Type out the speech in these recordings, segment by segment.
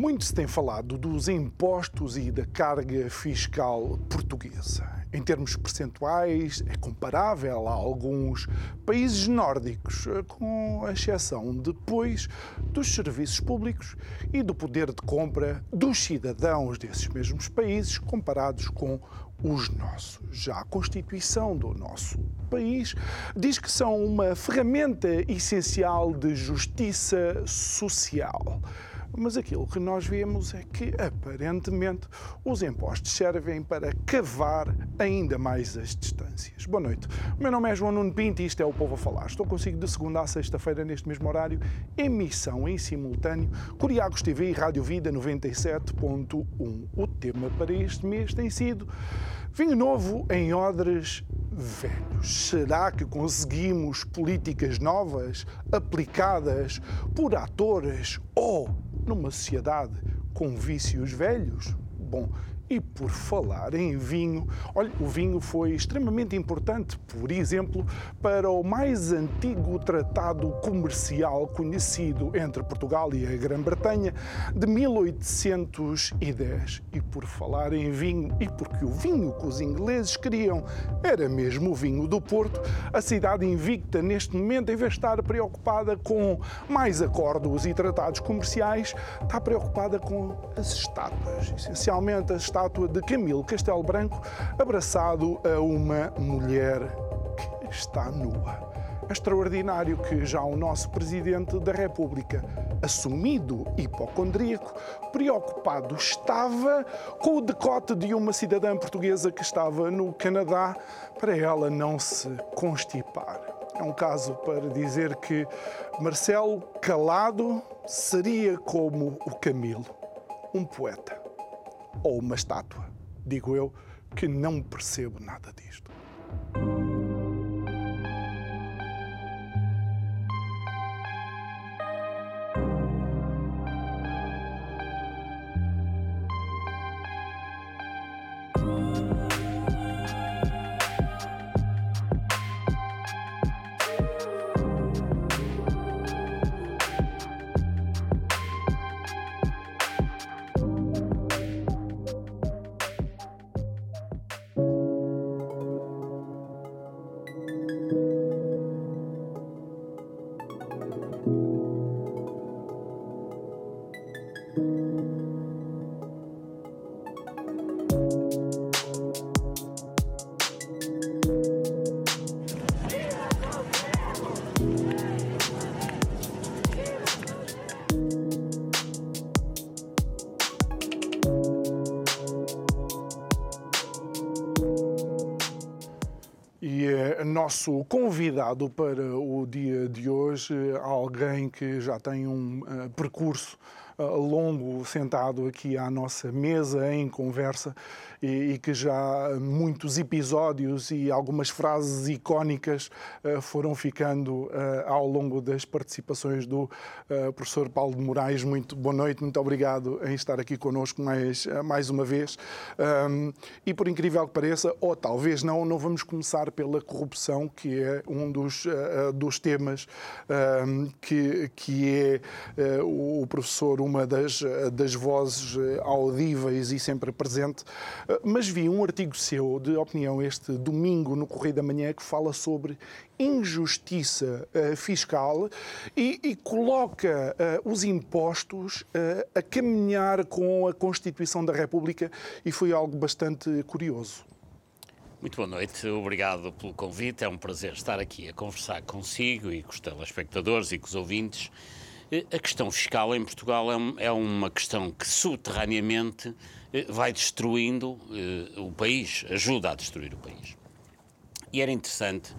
Muito se tem falado dos impostos e da carga fiscal portuguesa. Em termos percentuais, é comparável a alguns países nórdicos, com exceção depois dos serviços públicos e do poder de compra dos cidadãos desses mesmos países comparados com os nossos. Já a Constituição do nosso país diz que são uma ferramenta essencial de justiça social. Mas aquilo que nós vemos é que, aparentemente, os impostos servem para cavar ainda mais as distâncias. Boa noite. O meu nome é João Nuno Pinto e isto é o Povo a Falar. Estou consigo de segunda a sexta-feira, neste mesmo horário, emissão em simultâneo, Curiagos TV e Rádio Vida 97.1. O tema para este mês tem sido vinho novo em odres velhos. Será que conseguimos políticas novas aplicadas por atores ou numa sociedade com vícios velhos? Bom, e por falar em vinho, olha, o vinho foi extremamente importante, por exemplo, para o mais antigo tratado comercial conhecido entre Portugal e a Grã-Bretanha de 1810. E por falar em vinho, e porque o vinho que os ingleses queriam era mesmo o vinho do Porto, a cidade invicta neste momento, em vez de estar preocupada com mais acordos e tratados comerciais, está preocupada com as estátuas, essencialmente as estátuas estátua de Camilo Castelo Branco abraçado a uma mulher que está nua. É extraordinário que já o nosso Presidente da República, assumido hipocondríaco, preocupado estava com o decote de uma cidadã portuguesa que estava no Canadá para ela não se constipar. É um caso para dizer que Marcelo Calado seria como o Camilo, um poeta ou uma estátua. Digo eu que não percebo nada disto. Nosso convidado para o dia de hoje, alguém que já tem um uh, percurso uh, longo sentado aqui à nossa mesa em conversa e, e, que já muitos episódios e algumas frases icónicas uh, foram ficando uh, ao longo das participações do uh, professor Paulo de Moraes. Muito boa noite, muito obrigado em estar aqui connosco mais, mais uma vez. Um, e por incrível que pareça, ou talvez não, não vamos começar pela corrupção, que é um dos, dos temas um, que, que é o professor uma das, das vozes audíveis e sempre presente mas vi um artigo seu de opinião este domingo no Correio da Manhã que fala sobre injustiça uh, fiscal e, e coloca uh, os impostos uh, a caminhar com a Constituição da República e foi algo bastante curioso. Muito boa noite, obrigado pelo convite. É um prazer estar aqui a conversar consigo e com os telespectadores e com os ouvintes. A questão fiscal em Portugal é, é uma questão que subterraneamente eh, vai destruindo eh, o país, ajuda a destruir o país. E era interessante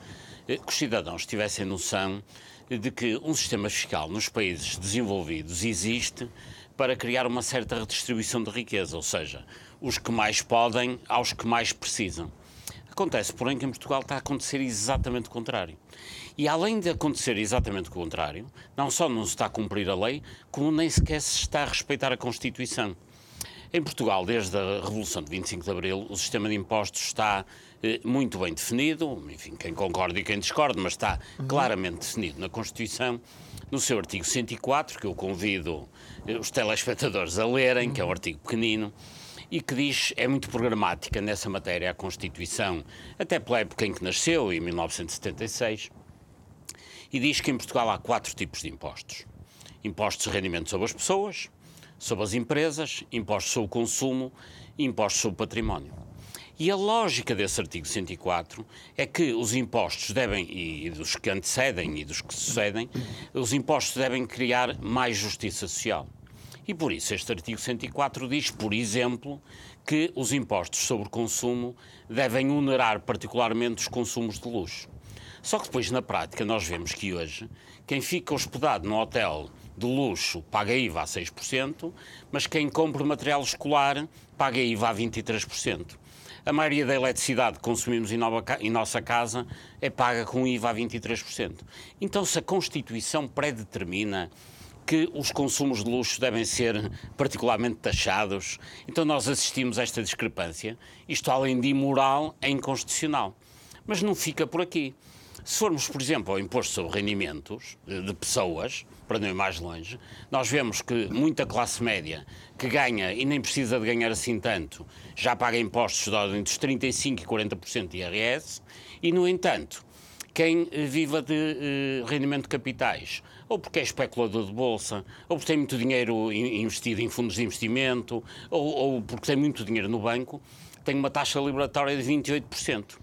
eh, que os cidadãos tivessem noção de que um sistema fiscal nos países desenvolvidos existe para criar uma certa redistribuição de riqueza, ou seja, os que mais podem aos que mais precisam. Acontece, porém, que em Portugal está a acontecer exatamente o contrário. E além de acontecer exatamente o contrário, não só não se está a cumprir a lei, como nem sequer se está a respeitar a Constituição. Em Portugal, desde a Revolução de 25 de Abril, o sistema de impostos está eh, muito bem definido, enfim, quem concorda e quem discorda, mas está uhum. claramente definido na Constituição, no seu artigo 104, que eu convido eh, os telespectadores a lerem, uhum. que é um artigo pequenino, e que diz, é muito programática nessa matéria a Constituição, até pela época em que nasceu, em 1976, e diz que em Portugal há quatro tipos de impostos. Impostos de rendimento sobre as pessoas, sobre as empresas, impostos sobre o consumo e impostos sobre o património. E a lógica desse artigo 104 é que os impostos devem, e dos que antecedem e dos que sucedem, os impostos devem criar mais justiça social. E por isso este artigo 104 diz, por exemplo, que os impostos sobre consumo devem onerar particularmente os consumos de luxo. Só que depois, na prática, nós vemos que hoje quem fica hospedado no hotel de luxo paga IVA a 6%, mas quem compra material escolar paga IVA a 23%. A maioria da eletricidade que consumimos em, nova, em nossa casa é paga com IVA a 23%. Então, se a Constituição predetermina que os consumos de luxo devem ser particularmente taxados. Então nós assistimos a esta discrepância. Isto, além de imoral, é inconstitucional. Mas não fica por aqui. Se formos, por exemplo, ao imposto sobre rendimentos de pessoas, para não ir mais longe, nós vemos que muita classe média que ganha e nem precisa de ganhar assim tanto, já paga impostos de ordem dos 35% e 40% de IRS, e, no entanto, quem viva de uh, rendimento de capitais, ou porque é especulador de bolsa, ou porque tem muito dinheiro investido em fundos de investimento, ou, ou porque tem muito dinheiro no banco, tem uma taxa liberatória de 28%.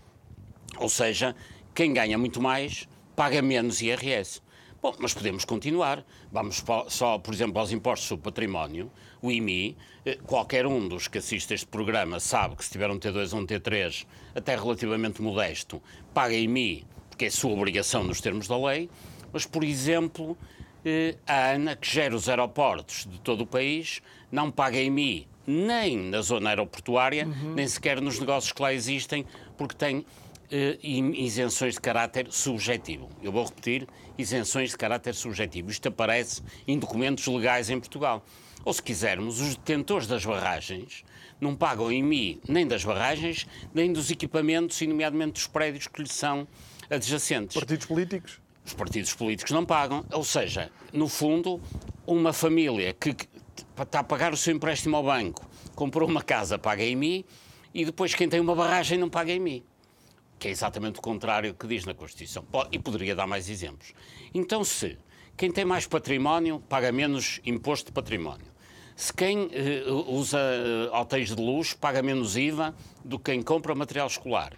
Ou seja, quem ganha muito mais paga menos IRS. Bom, mas podemos continuar. Vamos só, por exemplo, aos impostos sobre património, o IMI. Eh, qualquer um dos que assiste a este programa sabe que se tiver um T2 ou um T3, até relativamente modesto, paga IMI, porque é sua obrigação nos termos da lei. Mas, por exemplo, eh, a ANA, que gera os aeroportos de todo o país, não paga IMI nem na zona aeroportuária, uhum. nem sequer nos negócios que lá existem, porque tem eh, isenções de caráter subjetivo. Eu vou repetir, isenções de caráter subjetivo. Isto aparece em documentos legais em Portugal. Ou, se quisermos, os detentores das barragens não pagam IMI nem das barragens, nem dos equipamentos, e nomeadamente dos prédios que lhes são adjacentes. Partidos políticos? Os partidos políticos não pagam. Ou seja, no fundo, uma família que está a pagar o seu empréstimo ao banco, comprou uma casa, paga IMI, e depois quem tem uma barragem não paga IMI que é exatamente o contrário que diz na Constituição. E poderia dar mais exemplos. Então, se quem tem mais património paga menos imposto de património, se quem uh, usa uh, hotéis de luxo paga menos IVA do que quem compra material escolar,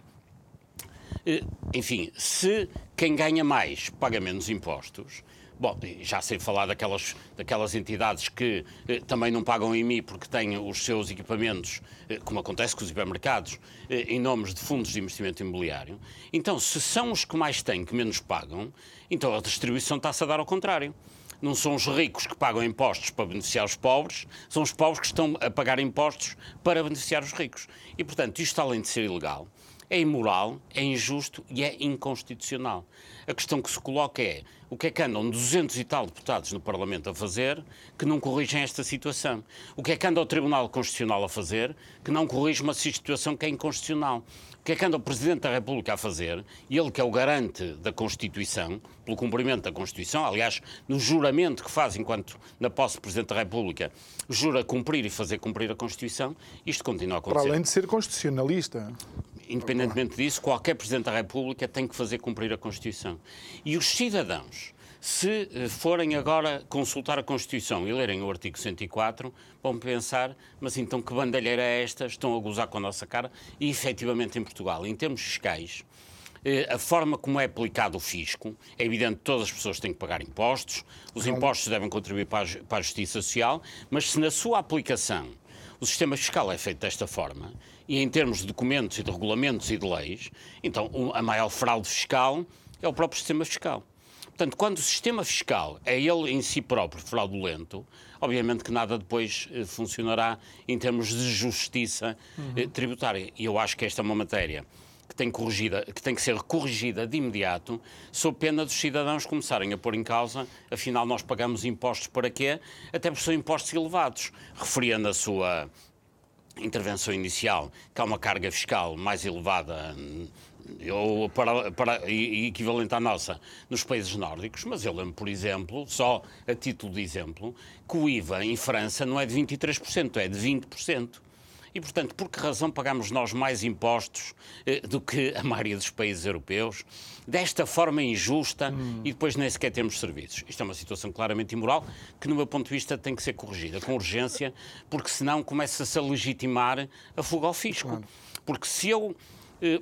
enfim, se quem ganha mais paga menos impostos, Bom, já sei falar daquelas, daquelas entidades que eh, também não pagam IMI porque têm os seus equipamentos, eh, como acontece com os hipermercados, eh, em nomes de fundos de investimento imobiliário. Então, se são os que mais têm que menos pagam, então a distribuição está-se a dar ao contrário não são os ricos que pagam impostos para beneficiar os pobres, são os pobres que estão a pagar impostos para beneficiar os ricos. E, portanto, isto, além de ser ilegal, é imoral, é injusto e é inconstitucional. A questão que se coloca é o que é que andam 200 e tal deputados no Parlamento a fazer que não corrigem esta situação? O que é que anda o Tribunal Constitucional a fazer que não corrige uma situação que é inconstitucional? O que é que anda o Presidente da República a fazer, e ele que é o garante da Constituição, pelo cumprimento da Constituição, aliás, no juramento que faz enquanto na posse do Presidente da República, jura cumprir e fazer cumprir a Constituição, isto continua a acontecer. Para além de ser constitucionalista independentemente disso, qualquer Presidente da República tem que fazer cumprir a Constituição. E os cidadãos, se eh, forem agora consultar a Constituição e lerem o artigo 104, vão pensar, mas então que bandalheira é esta? Estão a gozar com a nossa cara? E efetivamente em Portugal, em termos fiscais, eh, a forma como é aplicado o fisco, é evidente que todas as pessoas têm que pagar impostos, os impostos devem contribuir para a, para a justiça social, mas se na sua aplicação o sistema fiscal é feito desta forma, e em termos de documentos e de regulamentos e de leis, então a maior fraude fiscal é o próprio sistema fiscal. Portanto, quando o sistema fiscal é ele em si próprio fraudulento, obviamente que nada depois eh, funcionará em termos de justiça uhum. tributária. E eu acho que esta é uma matéria que tem, corrigida, que tem que ser corrigida de imediato, sob pena dos cidadãos começarem a pôr em causa, afinal nós pagamos impostos para quê? Até porque são impostos elevados. Referia na sua intervenção inicial que há uma carga fiscal mais elevada ou para, para, equivalente à nossa nos países nórdicos, mas eu lembro, por exemplo, só a título de exemplo, que o IVA em França não é de 23%, é de 20%. E, portanto, por que razão pagamos nós mais impostos eh, do que a maioria dos países europeus, desta forma injusta hum. e depois nem sequer temos serviços? Isto é uma situação claramente imoral que, no meu ponto de vista, tem que ser corrigida com urgência, porque senão começa-se a legitimar a fuga ao fisco. Claro. Porque se eu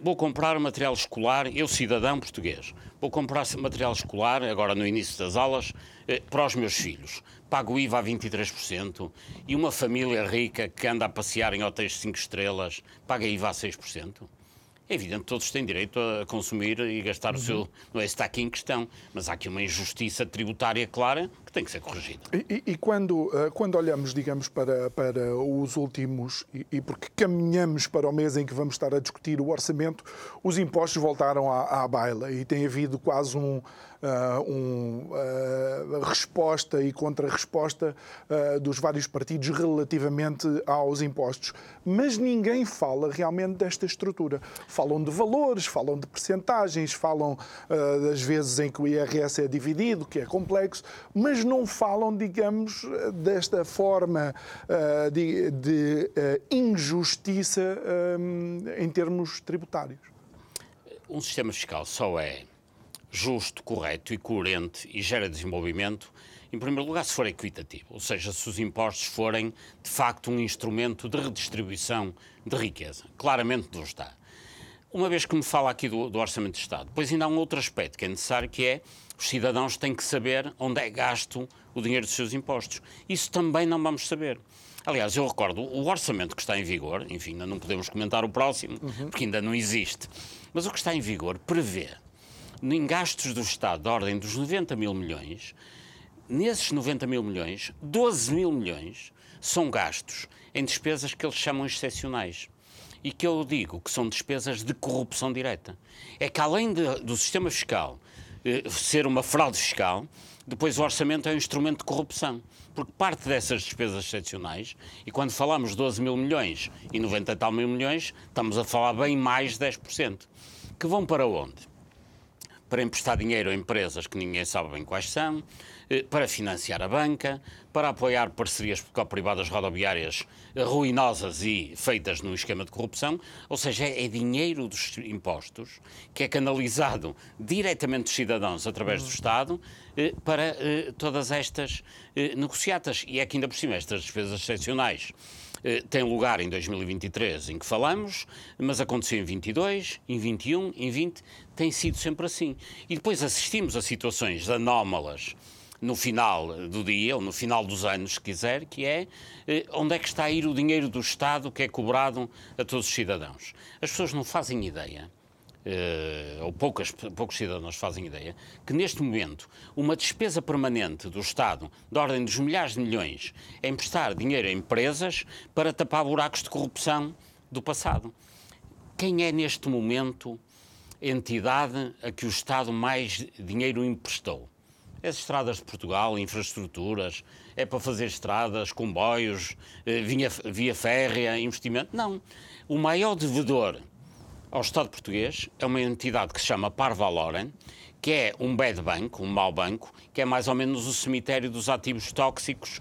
vou comprar material escolar, eu cidadão português, vou comprar material escolar, agora no início das aulas, eh, para os meus filhos. Pago o IVA a 23% e uma família rica que anda a passear em hotéis de 5 estrelas paga IVA a 6%. É evidente que todos têm direito a consumir e gastar uhum. o seu. Não é está aqui em questão, mas há aqui uma injustiça tributária clara tem que ser corrigida. E, e quando, eh, quando olhamos, digamos, para, para os últimos, e, e, porque caminhamos para o mês em que vamos estar a discutir o orçamento, os impostos voltaram à, à baila e tem havido quase um uh, um, uh, resposta e contra-resposta uh, dos vários partidos relativamente aos impostos. Mas ninguém fala realmente desta estrutura. Falam de valores, falam de percentagens, falam das vezes em que o IRS é dividido, que é complexo, mas não falam, digamos, desta forma de, de injustiça em termos tributários. Um sistema fiscal só é justo, correto e coerente e gera desenvolvimento, em primeiro lugar, se for equitativo, ou seja, se os impostos forem de facto um instrumento de redistribuição de riqueza. Claramente não está. Uma vez que me fala aqui do, do, Orçamento de Estado, depois ainda há um outro aspecto que é necessário, que é os cidadãos têm que saber onde é gasto o dinheiro dos seus impostos. Isso também não vamos saber. Aliás, eu recordo, o orçamento que está em vigor, enfim, ainda não podemos comentar o próximo, uhum. porque ainda não existe, mas o que está em vigor prevê em gastos do Estado da ordem dos 90 mil milhões, nesses 90 mil milhões, 12 mil milhões são gastos em despesas que eles chamam excepcionais. E que eu digo que são despesas de corrupção direta. É que além de, do sistema fiscal eh, ser uma fraude fiscal, depois o orçamento é um instrumento de corrupção. Porque parte dessas despesas excepcionais, e quando falamos 12 mil milhões e 90 e tal mil milhões, estamos a falar bem mais de 10%. Que vão para onde? Para emprestar dinheiro a empresas que ninguém sabe bem quais são, eh, para financiar a banca, para apoiar parcerias privadas rodoviárias ruinosas e feitas no esquema de corrupção, ou seja, é dinheiro dos impostos que é canalizado diretamente dos cidadãos através do Estado eh, para eh, todas estas negociatas. E é que ainda por cima estas despesas excepcionais eh, tem lugar em 2023, em que falamos, mas aconteceu em 22, em 21, em 20, tem sido sempre assim. E depois assistimos a situações anómalas no final do dia, ou no final dos anos, se quiser, que é eh, onde é que está a ir o dinheiro do Estado que é cobrado a todos os cidadãos. As pessoas não fazem ideia Uh, ou poucas, poucos cidadãos fazem ideia, que neste momento uma despesa permanente do Estado, de ordem dos milhares de milhões, é emprestar dinheiro a empresas para tapar buracos de corrupção do passado. Quem é neste momento a entidade a que o Estado mais dinheiro emprestou? As estradas de Portugal, infraestruturas, é para fazer estradas, comboios, eh, via, via férrea, investimento? Não. O maior devedor ao Estado português é uma entidade que se chama Parvaloren, que é um bad bank, um mau banco, que é mais ou menos o cemitério dos ativos tóxicos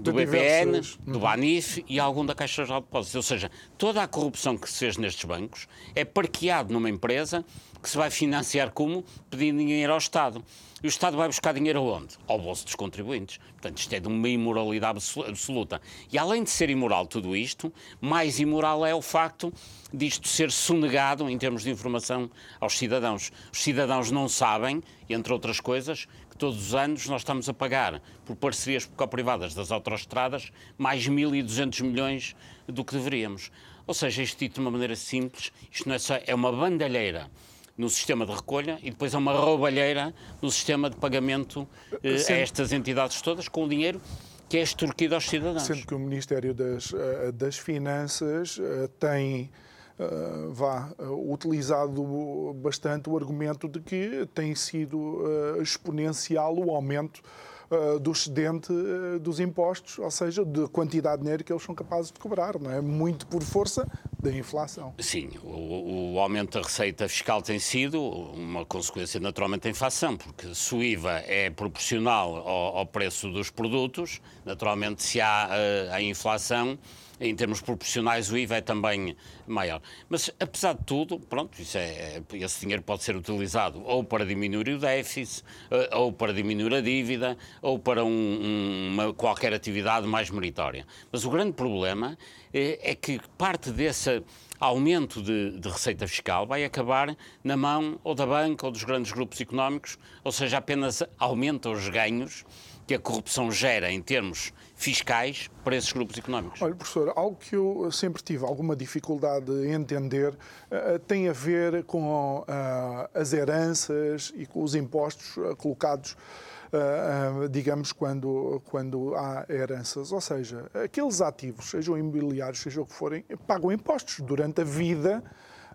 do BPN, do. BANIF e algum da Caixa Geral de Depósitos. Ou seja, toda a corrupção que se fez nestes bancos é parqueado numa empresa que se vai financiar como? Pedindo dinheiro ao Estado. E o Estado vai buscar dinheiro aonde? Ao bolso dos contribuintes. Portanto, isto é de uma imoralidade absoluta. E além de ser imoral tudo isto, mais imoral é o facto disto ser sonegado em termos de informação aos cidadãos. Os cidadãos não sabem, entre outras coisas, todos os anos nós estamos a pagar por parcerias privadas das autoestradas mais 1.200 milhões do que deveríamos. Ou seja, isto dito de uma maneira simples, isto não é só, é uma bandalheira no sistema de recolha e depois é uma roubalheira no sistema de pagamento eh, a estas entidades todas com o dinheiro que é extorquido aos cidadãos. Sendo que o Ministério das, eh, das Finanças eh, tem uh, vá, uh, utilizado bastante o argumento de que tem sido uh, exponencial o aumento do excedente dos impostos, ou seja, de quantidade de dinheiro que eles são capazes de cobrar, não é? Muito por força da inflação. Sim, o, o, aumento da receita fiscal tem sido uma consequência naturalmente da inflação, porque se o IVA é proporcional ao, ao preço dos produtos, naturalmente se há a inflação em termos proporcionais o IVA é também maior. Mas, apesar de tudo, pronto, isso é, é, esse dinheiro pode ser utilizado ou para diminuir o déficit, eh, ou para diminuir a dívida, ou para um, uma, qualquer atividade mais meritória. Mas o grande problema é, é que parte desse aumento de, de, receita fiscal vai acabar na mão ou da banca ou dos grandes grupos económicos, ou seja, apenas aumenta os ganhos que a corrupção gera em termos fiscais para esses grupos económicos? Olha, professor, algo que eu sempre tive alguma dificuldade em entender uh, tem a ver com uh, as heranças e com os impostos colocados. Uh, digamos, quando, quando há heranças. Ou seja, aqueles ativos, sejam imobiliários, seja o que forem, pagam impostos durante a vida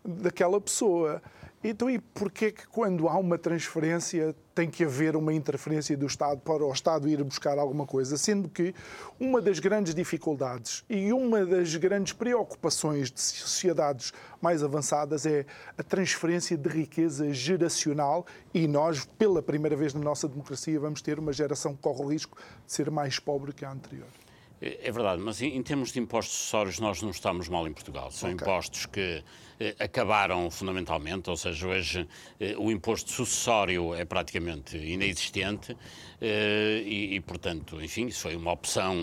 daquela pessoa. Então, e porquê que quando há uma transferência tem que haver uma interferência do Estado para o Estado ir buscar alguma coisa? Sendo que uma das grandes dificuldades e uma das grandes preocupações de sociedades mais avançadas é a transferência de riqueza geracional e nós, pela primeira vez na nossa democracia, vamos ter uma geração que corre o risco de ser mais pobre que a anterior. É, é verdade, mas em, termos de impostos acessórios nós não estamos mal em Portugal. São okay. impostos que acabaram fundamentalmente, ou seja, hoje eh, o imposto sucessório é praticamente inexistente eh, e, e, portanto, enfim, isso foi uma opção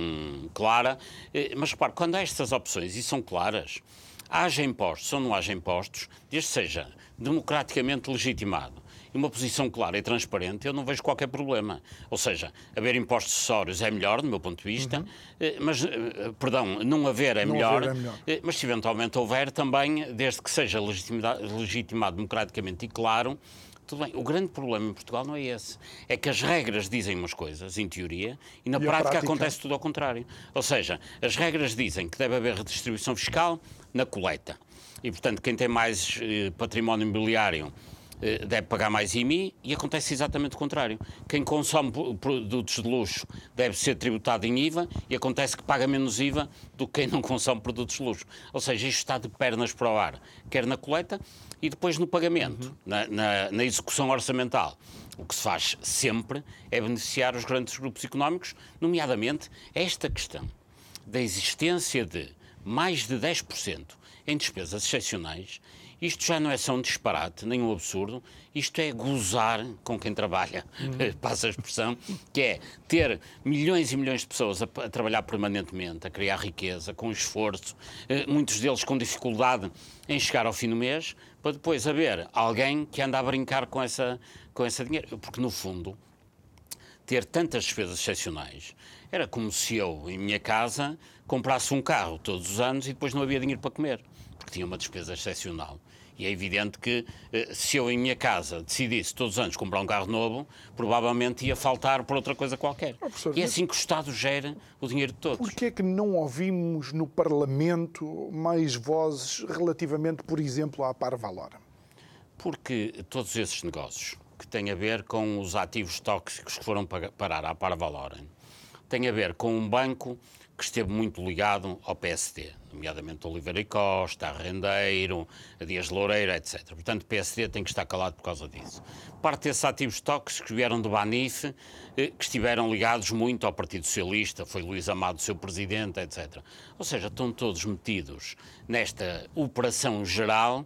clara. Eh, mas repare, quando há estas opções e são claras, haja impostos ou não haja impostos, desde que seja democraticamente legitimado uma posição clara e transparente, eu não vejo qualquer problema. Ou seja, haver impostos acessórios é melhor, do meu ponto de vista, uhum. Eh, mas, eh, perdão, não haver é, não melhor, haver é melhor, eh, mas se eventualmente houver também, desde que seja legitimado democraticamente e claro, tudo bem. O grande problema em Portugal não é esse. É que as regras dizem umas coisas, em teoria, e na e prática, prática, acontece tudo ao contrário. Ou seja, as regras dizem que deve haver redistribuição fiscal na coleta. E, portanto, quem tem mais património imobiliário eh, deve pagar mais IMI e acontece exatamente o contrário. Quem consome produtos de luxo deve ser tributado em IVA e acontece que paga menos IVA do que quem não consome produtos de luxo. Ou seja, isto está de pernas para o ar, quer na coleta e depois no pagamento, uhum. na, na, na execução orçamental. O que se faz sempre é beneficiar os grandes grupos económicos, nomeadamente esta questão da existência de mais de 10% em despesas excepcionais isto já não é só um disparate, nem um absurdo, isto é gozar com quem trabalha, passa a expressão, que é ter milhões e milhões de pessoas a, a, trabalhar permanentemente, a criar riqueza, com esforço, eh, muitos deles com dificuldade em chegar ao fim do mês, para depois haver alguém que anda a brincar com essa, com esse dinheiro. Porque, no fundo, ter tantas despesas excepcionais era como se eu, em minha casa, comprasse um carro todos os anos e depois não havia dinheiro para comer, porque tinha uma despesa excepcional. E é evidente que eh, se eu em minha casa decidisse todos os anos comprar um carro novo, provavelmente ia faltar por outra coisa qualquer. Oh, e é assim que o Estado gera o dinheiro de todos. Porquê é que não ouvimos no Parlamento mais vozes relativamente, por exemplo, à Parvalora? Porque todos esses negócios que têm a ver com os ativos tóxicos que foram parar à Parvalora têm a ver com um banco que esteve muito ligado ao PSD, nomeadamente Oliveira e Costa, a Rendeiro, a Dias Loureira, etc. Portanto, o PSD tem que estar calado por causa disso. Parte desses ativos tóxicos vieram do Banif, eh, que estiveram ligados muito ao Partido Socialista, foi Luís Amado seu presidente, etc. Ou seja, estão todos metidos nesta operação geral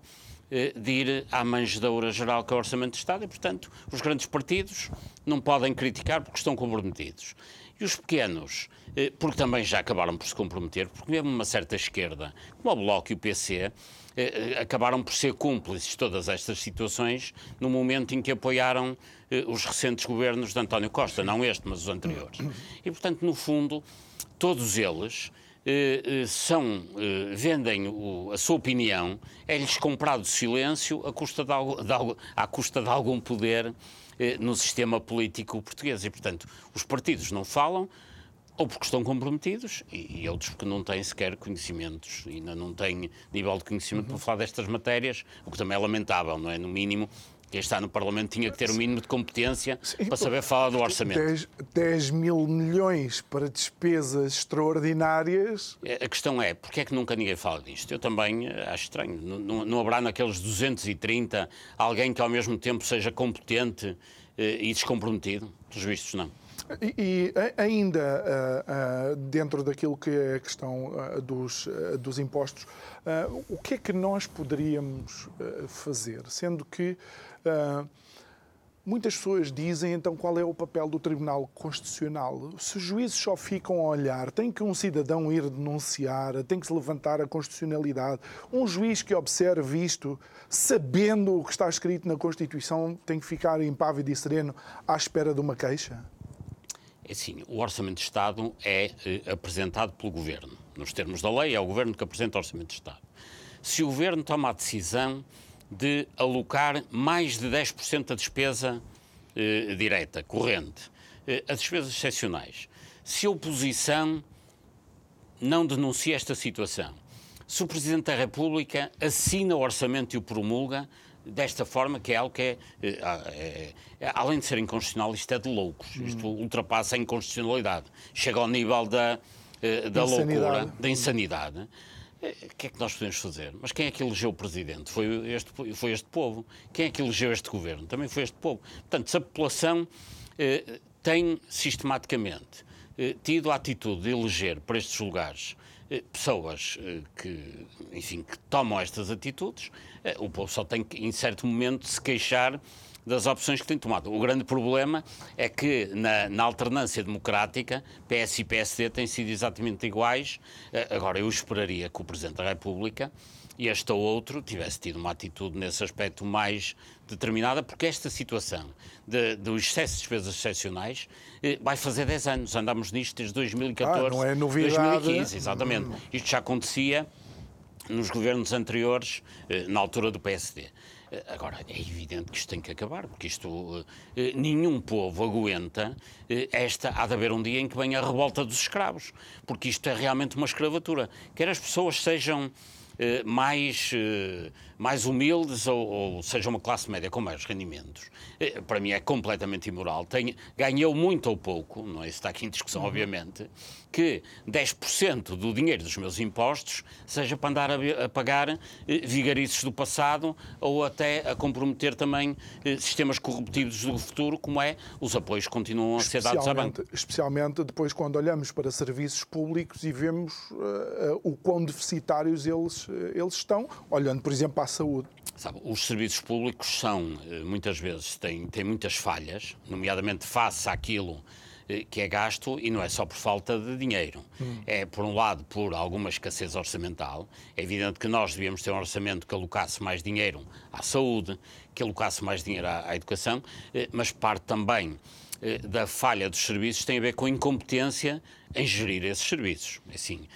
eh, de ir à manjedoura geral que é o Orçamento de Estado e, portanto, os grandes partidos não podem criticar porque estão comprometidos. E os pequenos, porque também já acabaram por se comprometer, porque mesmo uma certa esquerda, como o Bloco e o PC, eh, eh, acabaram por ser cúmplices de todas estas situações no momento em que apoiaram os recentes governos de António Costa, não este, mas os anteriores. E, portanto, no fundo, todos eles eh, eh, são, eh, vendem a sua opinião, é-lhes comprado silêncio à custa de, de, à custa de algum poder no sistema político português. E, portanto, os partidos não falam, ou porque estão comprometidos, e, e, outros porque não têm sequer conhecimentos, ainda não têm nível de conhecimento uhum. para falar destas matérias, o que também é lamentável, não é? No mínimo, quem está no Parlamento tinha que ter o um mínimo de competência Sim, para saber falar do orçamento. 10, 10, mil milhões para despesas extraordinárias. É, a questão é, porquê é que nunca ninguém fala disto? Eu também eh, acho estranho. Não, não haverá naqueles 230 alguém que ao mesmo tempo seja competente eh, e descomprometido? Pelos vistos, não. E, e ainda uh, uh, dentro daquilo que é a questão uh, dos, dos impostos, o que é que nós poderíamos fazer? Sendo que muitas pessoas dizem então qual é o papel do Tribunal Constitucional. Se os juízes só ficam a olhar, tem que um cidadão ir denunciar, tem que se levantar a constitucionalidade. Um juiz que observe isto, sabendo o que está escrito na Constituição, tem que ficar impávido e sereno à espera de uma queixa? É assim, o Orçamento de Estado é eh, apresentado pelo Governo. Nos termos da lei, é o Governo que apresenta o Orçamento de Estado. Se o Governo toma a decisão de alocar mais de 10% da despesa eh, direta, corrente, eh, a despesas excepcionais, se a oposição não denuncia esta situação, se o Presidente da República assina o orçamento e o promulga, desta forma, que é algo que é, é, é, é, além de ser inconstitucional, isto é de loucos. Hum. Isto ultrapassa a inconstitucionalidade. Chega ao nível da, eh, da loucura, da insanidade. Eh, o que é que nós podemos fazer? Mas quem é que elegeu o Presidente? Foi este, foi este povo. Quem é que elegeu este Governo? Também foi este povo. Portanto, se a população eh, tem sistematicamente eh, tido a atitude de eleger para estes lugares eh, pessoas eh, que, enfim, que tomam estas atitudes, eh, o povo só tem que, em certo momento, se queixar das opções que tem tomado. O grande problema é que na, na, alternância democrática, PS e PSD têm sido exatamente iguais. Agora, eu esperaria que o Presidente da República este ou outro tivesse tido uma atitude nesse aspecto mais determinada, porque esta situação de, do excesso de despesas excepcionais eh, vai fazer 10 anos. Andamos nisto desde 2014, ah, não é novidade. 2015, exatamente. Hum. Isto já acontecia nos governos anteriores, eh, na altura do PSD. Eh, agora, é evidente que isto tem que acabar, porque isto eh, nenhum povo aguenta eh, esta. Há de haver um dia em que venha a revolta dos escravos, porque isto é realmente uma escravatura. Quer as pessoas sejam mais, eh, mais humildes ou, ou, seja uma classe média com mais rendimentos, eh, para mim é completamente imoral. Tem, ganhou muito ou pouco, não é isso está aqui em discussão, uhum. obviamente, que 10% do dinheiro dos meus impostos seja para andar a, a pagar vigarices do passado ou até a comprometer também sistemas corruptivos do futuro, como é os apoios que continuam a ser dados à banca. Especialmente depois quando olhamos para serviços públicos e vemos uh, o quão deficitários eles eh, eles estão, olhando, por exemplo, a saúde. Sabe, os serviços públicos são, eh, muitas vezes, têm, têm muitas falhas, nomeadamente face àquilo eh, que é gasto e não é só por falta de dinheiro. Hum. É, por um lado, por alguma escassez orçamental. É evidente que nós devíamos ter um orçamento que alocasse mais dinheiro à saúde, que alocasse mais dinheiro à, à educação, mas parte também da falha dos serviços tem a ver com a incompetência em gerir esses serviços. Assim,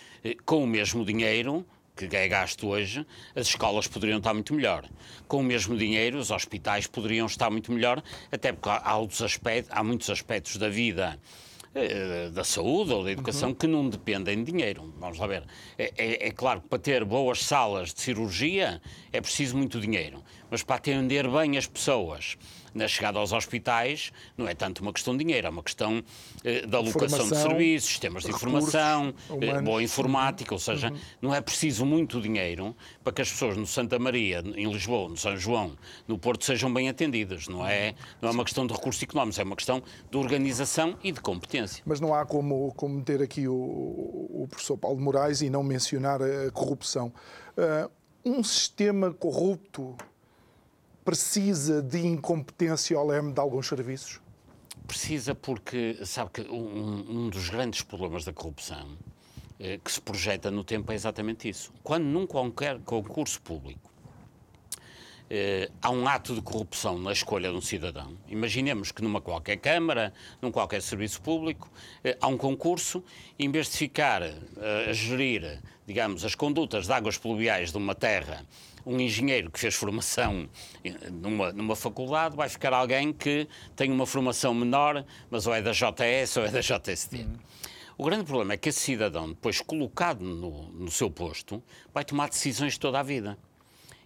com o mesmo dinheiro, que é gasto hoje, as escolas poderiam estar muito melhor. Com o mesmo dinheiro, os hospitais poderiam estar muito melhor, até porque há, aspectos, há muitos aspectos da vida eh, da saúde ou da educação uhum. que não dependem de dinheiro. Vamos lá ver. É, é, é, claro que para ter boas salas de cirurgia é preciso muito dinheiro, mas para atender bem as pessoas na chegada aos hospitais não é tanto uma questão de dinheiro, é uma questão eh, da alocação de serviços, sistemas de informação, eh, boa informática, ou seja, uhum. não é preciso muito dinheiro para que as pessoas no Santa Maria, em Lisboa, no São João, no Porto sejam bem atendidas. Não é, não é uma questão de recursos económicos, é uma questão de organização e de competência. Mas não há como, como meter aqui o, o professor Paulo Moraes e não mencionar a corrupção. Uh, um sistema corrupto precisa de incompetência ao leme de alguns serviços? Precisa porque, sabe que um, um dos grandes problemas da corrupção eh, que se projeta no tempo é exatamente isso. Quando num qualquer concurso público eh, há um ato de corrupção na escolha de um cidadão. Imaginemos que numa qualquer Câmara, num qualquer serviço público, eh, há um concurso em vez de ficar eh, a gerir, digamos, as condutas de águas pluviais de uma terra, um engenheiro que fez formação numa, numa faculdade, vai ficar alguém que tem uma formação menor, mas ou é da JS ou é da JST. Uhum. O grande problema é que esse cidadão, depois colocado no, no seu posto, vai tomar decisões toda a vida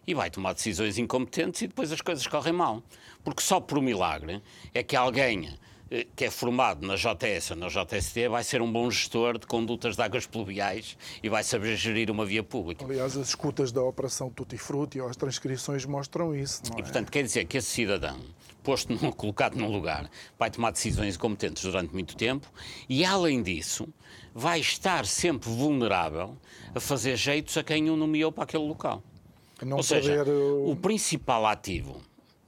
e vai tomar decisões incompetentes e depois as coisas correm mal. Porque só por um milagre é que alguém eh, que é formado na JS ou na JST vai ser um bom gestor de condutas de águas pluviais e vai saber gerir uma via pública. Aliás, as escutas da Operação Tutti Frutti ou as transcrições mostram isso. e, é? portanto, quer dizer que esse cidadão, posto num, colocado num lugar, vai tomar decisões incompetentes durante muito tempo e, além disso, vai estar sempre vulnerável a fazer jeitos a quem o nomeou para aquele local. Não Ou seja, uh, o principal ativo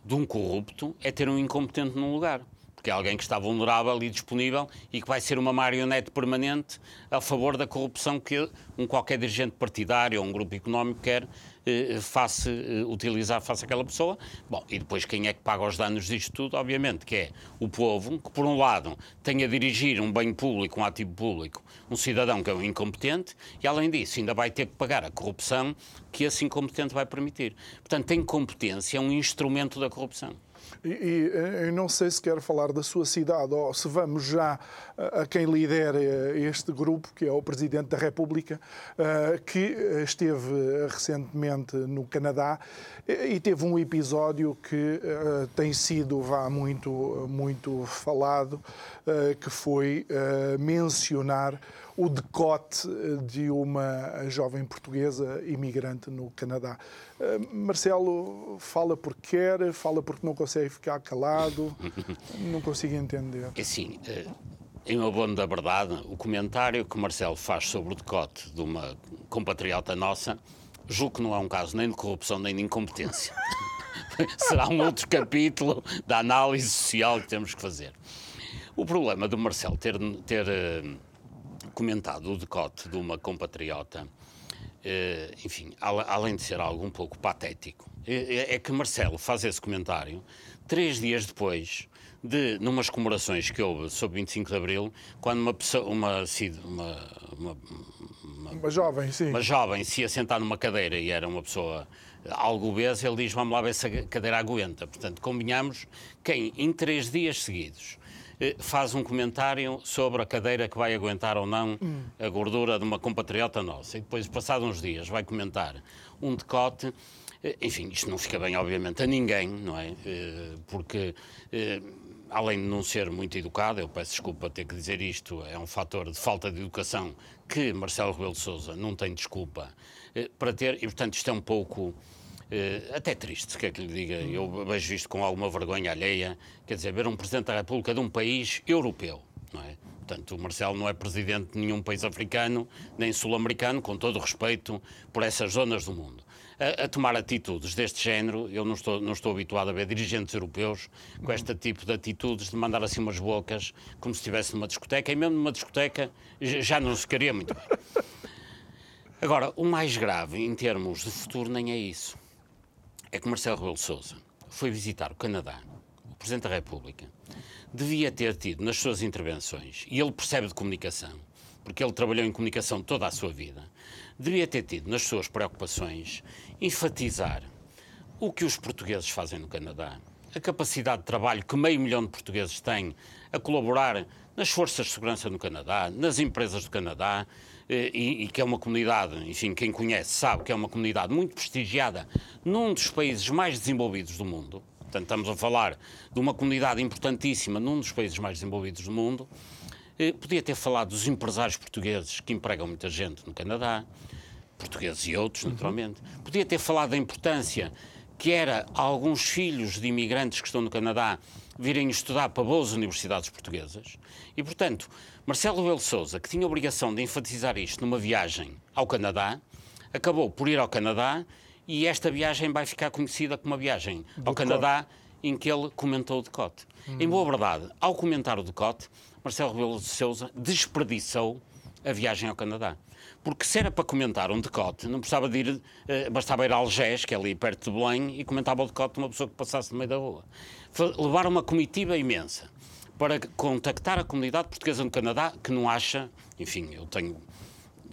de um corrupto é ter um incompetente num lugar porque é alguém que está vulnerável e disponível e que vai ser uma marionete permanente a favor da corrupção que um qualquer dirigente partidário ou um grupo económico quer eh, face, eh, utilizar face àquela pessoa. Bom, e depois quem é que paga os danos disto tudo? Obviamente que é o povo, que por um lado tem a dirigir um bem público, um ativo público, um cidadão que é um incompetente, e além disso ainda vai ter que pagar a corrupção que esse incompetente vai permitir. Portanto, a incompetência é um instrumento da corrupção. E, e eu não sei se quer falar da sua cidade ou se vamos já a quem lidera este grupo, que é o Presidente da República, eh, que esteve recentemente no Canadá e teve um episódio que eh, tem sido vá muito muito falado, eh, que foi mencionar o decote de uma jovem portuguesa imigrante no Canadá. Eh, Marcelo fala porque quer, fala porque não consegue ficar calado, não consigo entender. É assim, eh, em abono da verdade, o comentário que Marcelo faz sobre o decote de uma compatriota nossa, julgo que não é um caso nem de corrupção nem de incompetência. Será um outro capítulo da análise social que temos que fazer. O problema do Marcelo ter, ter comentado o decote de uma compatriota, eh, enfim, além de ser algo um pouco patético, é, é que Marcelo faz esse comentário três dias depois de, numas comemorações que houve sobre 25 de Abril, quando uma pessoa, uma, uma, uma, uma, uma jovem, sim. Uma jovem se ia sentar numa cadeira e era uma pessoa algo obesa, ele diz, vamos lá ver se a cadeira aguenta. Portanto, combinamos quem, em três dias seguidos, eh, faz um comentário sobre a cadeira que vai aguentar ou não hum. a gordura de uma compatriota nossa. E depois, passados uns dias, vai comentar um decote. Eh, enfim, isto não fica bem, obviamente, a ninguém, não é? Eh, porque, além de não ser muito educado, eu peço desculpa ter que dizer isto, é um fator de falta de educação que Marcelo Rebelo de Sousa não tem desculpa para ter, e portanto isto é um pouco até triste, se quer que lhe diga. Eu vejo isto com alguma vergonha alheia. Quer dizer, ver um Presidente da República de um país europeu, não é? Portanto, o Marcelo não é presidente de nenhum país africano, nem sul-americano, com todo o respeito por essas zonas do mundo. A, a, tomar atitudes deste género, eu não estou, não estou habituado a ver dirigentes europeus com este tipo de atitudes, de mandar assim umas bocas, como se estivesse numa discoteca, e mesmo numa discoteca já não se queria muito bem. Agora, o mais grave em termos de futuro nem é isso é que Marcelo Rebelo de Sousa foi visitar o Canadá, o Presidente da República, devia ter tido nas suas intervenções, e ele percebe de comunicação, porque ele trabalhou em comunicação toda a sua vida, devia ter tido nas suas preocupações enfatizar o que os portugueses fazem no Canadá, a capacidade de trabalho que meio milhão de portugueses têm a colaborar nas forças de segurança no Canadá, nas empresas do Canadá, e, e, que é uma comunidade, enfim, quem conhece sabe que é uma comunidade muito prestigiada num dos países mais desenvolvidos do mundo. Portanto, estamos a falar de uma comunidade importantíssima num dos países mais desenvolvidos do mundo. Eh, podia ter falado dos empresários portugueses que empregam muita gente no Canadá, portugueses e outros, uhum. naturalmente. Podia ter falado da importância que era alguns filhos de imigrantes que estão no Canadá virem estudar para boas universidades portuguesas. E, portanto, Marcelo Rebelo Sousa, que tinha a obrigação de enfatizar isto numa viagem ao Canadá, acabou por ir ao Canadá e esta viagem vai ficar conhecida como uma viagem ao Canadá em que ele comentou o decote. Hum. Em boa verdade, ao comentar o decote, Marcelo Rebelo de Sousa desperdiçou a viagem ao Canadá. Porque se era para comentar um decote, não precisava de ir, eh, bastava ir a Algés, que é ali perto de Belém, e comentava o decote de uma pessoa que passasse no meio da rua. Levar uma comitiva imensa para contactar a comunidade portuguesa no Canadá, que não acha, enfim, eu tenho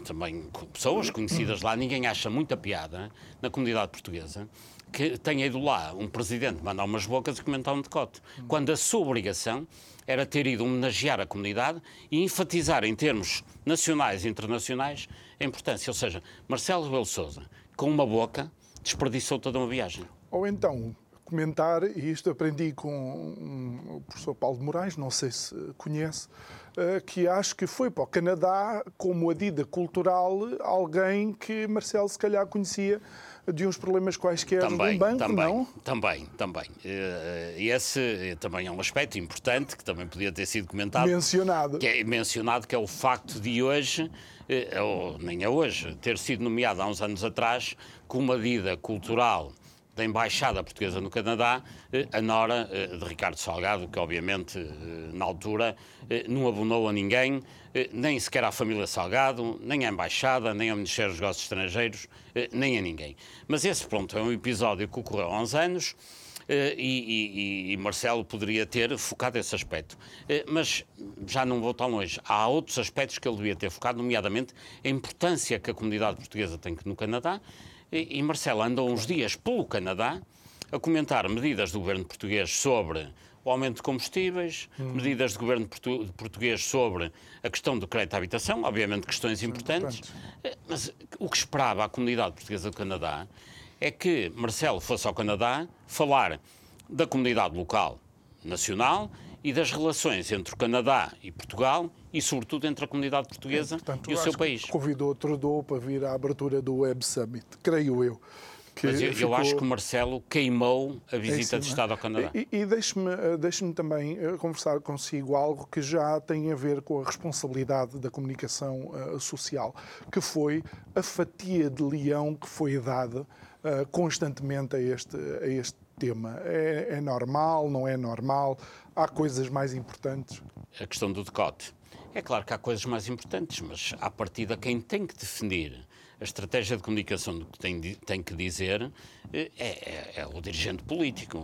também pessoas conhecidas lá, ninguém acha muita piada na comunidade portuguesa que tenha ido lá um presidente mandar umas bocas e comentar um decote, quando a sua obrigação era ter ido homenagear a comunidade e enfatizar em termos nacionais e internacionais a importância. Ou seja, Marcelo Rebelo Sousa, com uma boca, desperdiçou toda uma viagem. Ou então, comentar, e isto aprendi com o professor Paulo de Moraes, não sei se conhece, eh, que acho que foi para o Canadá como adida cultural alguém que Marcelo se calhar conhecia de uns problemas quaisquer também, de um banco, também, não? Também, também. Eh, e esse também é um aspecto importante que também podia ter sido comentado. Mencionado. Que é mencionado, que é o facto de hoje, eh, ou nem é hoje, ter sido nomeado há uns anos atrás como adida cultural da Embaixada Portuguesa no Canadá, eh, a nora eh, de Ricardo Salgado, que obviamente eh, na altura não abonou a ninguém, nem sequer à família Salgado, nem à Embaixada, nem ao Ministério dos Negócios Estrangeiros, nem a ninguém. Mas esse, pronto, é um episódio que ocorreu há uns anos. E, e, e, Marcelo poderia ter focado esse aspecto. Mas já não vou tão longe. Há outros aspectos que ele devia ter focado, nomeadamente a importância que a comunidade portuguesa tem no Canadá e, e Marcelo andou uns dias pelo Canadá a comentar medidas do governo português sobre o aumento de combustíveis, hum. medidas do governo portu português sobre a questão do crédito à habitação, obviamente questões importantes, eh, mas o que esperava a comunidade portuguesa do Canadá é que Marcelo fosse ao Canadá falar da comunidade local, nacional e das relações entre o Canadá e Portugal e, sobretudo, entre a comunidade portuguesa é, portanto, e o seu país. Convidou Trudeau para vir à abertura do Web Summit, creio eu. Mas eu, ficou... eu, acho que o Marcelo queimou a visita de Estado ao Canadá. E, e deixe-me eh, deixe também eh, conversar consigo algo que já tem a ver com a responsabilidade da comunicação uh, social, que foi a fatia de leão que foi dada uh, constantemente a este, a este tema. É, é normal, não é normal? Há coisas mais importantes? A questão do decote. É claro que há coisas mais importantes, mas à partida quem tem que definir a estratégia de comunicação do que tem, tem que dizer eh, é, é, é, o dirigente político.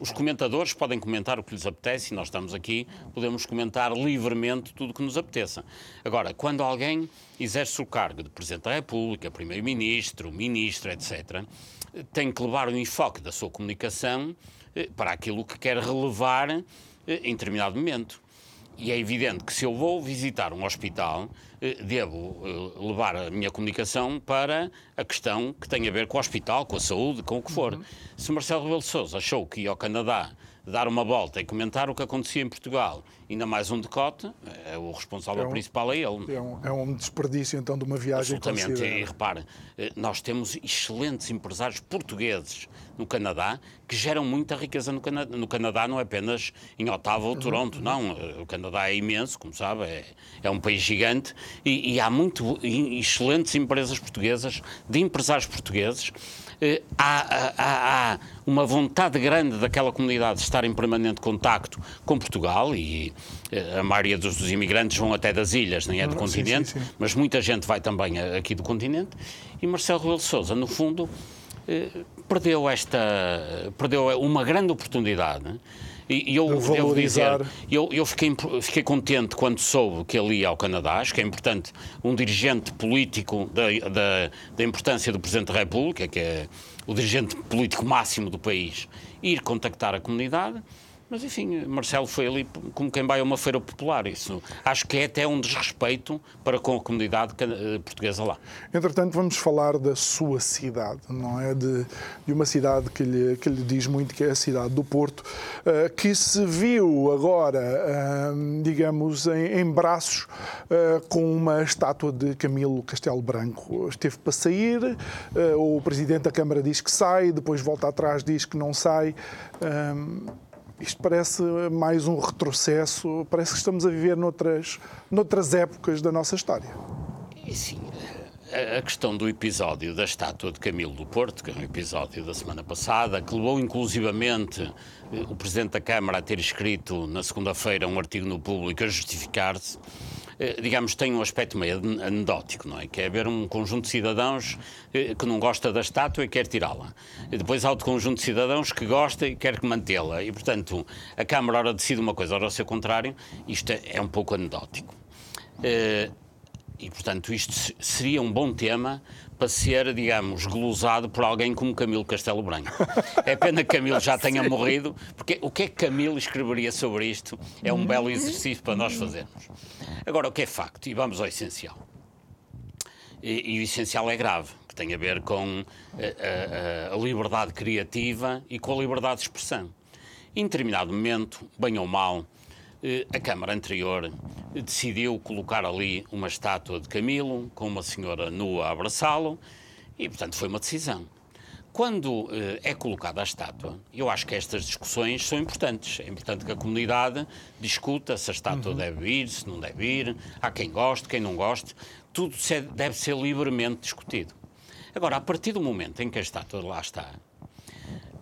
Os comentadores podem comentar o que lhes apetece e nós estamos aqui, podemos comentar livremente tudo o que nos apeteça. Agora, quando alguém exerce o cargo de Presidente da República, Primeiro-Ministro, Ministro, etc., tem que levar o enfoque da sua comunicação para aquilo que quer relevar eh, em determinado momento. E é evidente que se eu vou visitar um hospital, eh, devo levar a minha comunicação para a questão que tem a ver com o hospital, com a saúde, com o que for. Uhum. Se Marcelo Rebelo Sousa achou que ia ao Canadá dar uma volta e comentar o que acontecia em Portugal, ainda mais um decote, é o responsável é um, principal é ele. É um, é um, desperdício, então, de uma viagem Absolutamente. E repare, eh, nós temos excelentes empresários portugueses no Canadá que geram muita riqueza no Canadá. No Canadá não é apenas em Ottawa ou Toronto, uhum. não. Eh, o Canadá é imenso, como sabe, é, é um país gigante e, e há muito excelentes empresas portuguesas, de empresários portugueses eh, há, há, há, uma vontade grande daquela comunidade de estar em permanente contacto com Portugal e a maioria dos, dos imigrantes vão até das ilhas, nem é do continente, sim, sim, sim. mas muita gente vai também aqui do continente. E Marcelo Rebelo de Sousa, no fundo, eh, perdeu esta perdeu uma grande oportunidade e, eu devo dizer, eu, eu fiquei, fiquei contente quando soube que ele ia ao Canadá. Acho que é importante um dirigente político da, da, da importância do Presidente da República, que é o dirigente político máximo do país, ir contactar a comunidade. Mas enfim, Marcelo foi ali como quem vai a uma feira popular. Isso acho que é até um desrespeito para com a comunidade eh, portuguesa lá. Entretanto, vamos falar da sua cidade, não é? De, de uma cidade que lhe, que lhe diz muito, que é a cidade do Porto, uh, que se viu agora, uh, digamos, em, em braços uh, com uma estátua de Camilo Castelo Branco. Esteve para sair, o presidente da Câmara diz que sai, depois volta atrás, diz que não sai. Isto parece mais um retrocesso, parece que estamos a viver noutras, noutras épocas da nossa história. Sim, a questão do episódio da estátua de Camilo do Porto, que é um episódio da semana passada, que levou inclusivamente eh, o Presidente da Câmara a ter escrito na segunda-feira um artigo no público a justificar-se, digamos, tem um aspecto meio anedótico, não é? Que é haver um conjunto de cidadãos eh, que não gosta da estátua e quer tirá-la. Depois há outro conjunto de cidadãos que gosta e quer mantê-la. E, portanto, a Câmara ora decide uma coisa, ora o seu contrário. Isto é, é um pouco anedótico. E, portanto, isto seria um bom tema para ser, digamos, glosado por alguém como Camilo Castelo Branco. É pena que Camilo já tenha morrido, porque o que é que Camilo escreveria sobre isto é um belo exercício para nós fazermos. Agora, o que é facto, e vamos ao essencial. E, e o essencial é grave, que tem a ver com a, a, a liberdade criativa e com a liberdade de expressão. Em determinado momento, bem ou mal, eh, a Câmara anterior decidiu colocar ali uma estátua de Camilo, com uma senhora nua a abraçá-lo, e, portanto, foi uma decisão. Quando eh, é colocada a estátua, eu acho que estas discussões são importantes. É importante que a comunidade discuta se a estátua uhum. deve ir, se não deve ir, há quem goste, quem não goste. Tudo deve ser livremente discutido. Agora, a partir do momento em que a estátua lá está,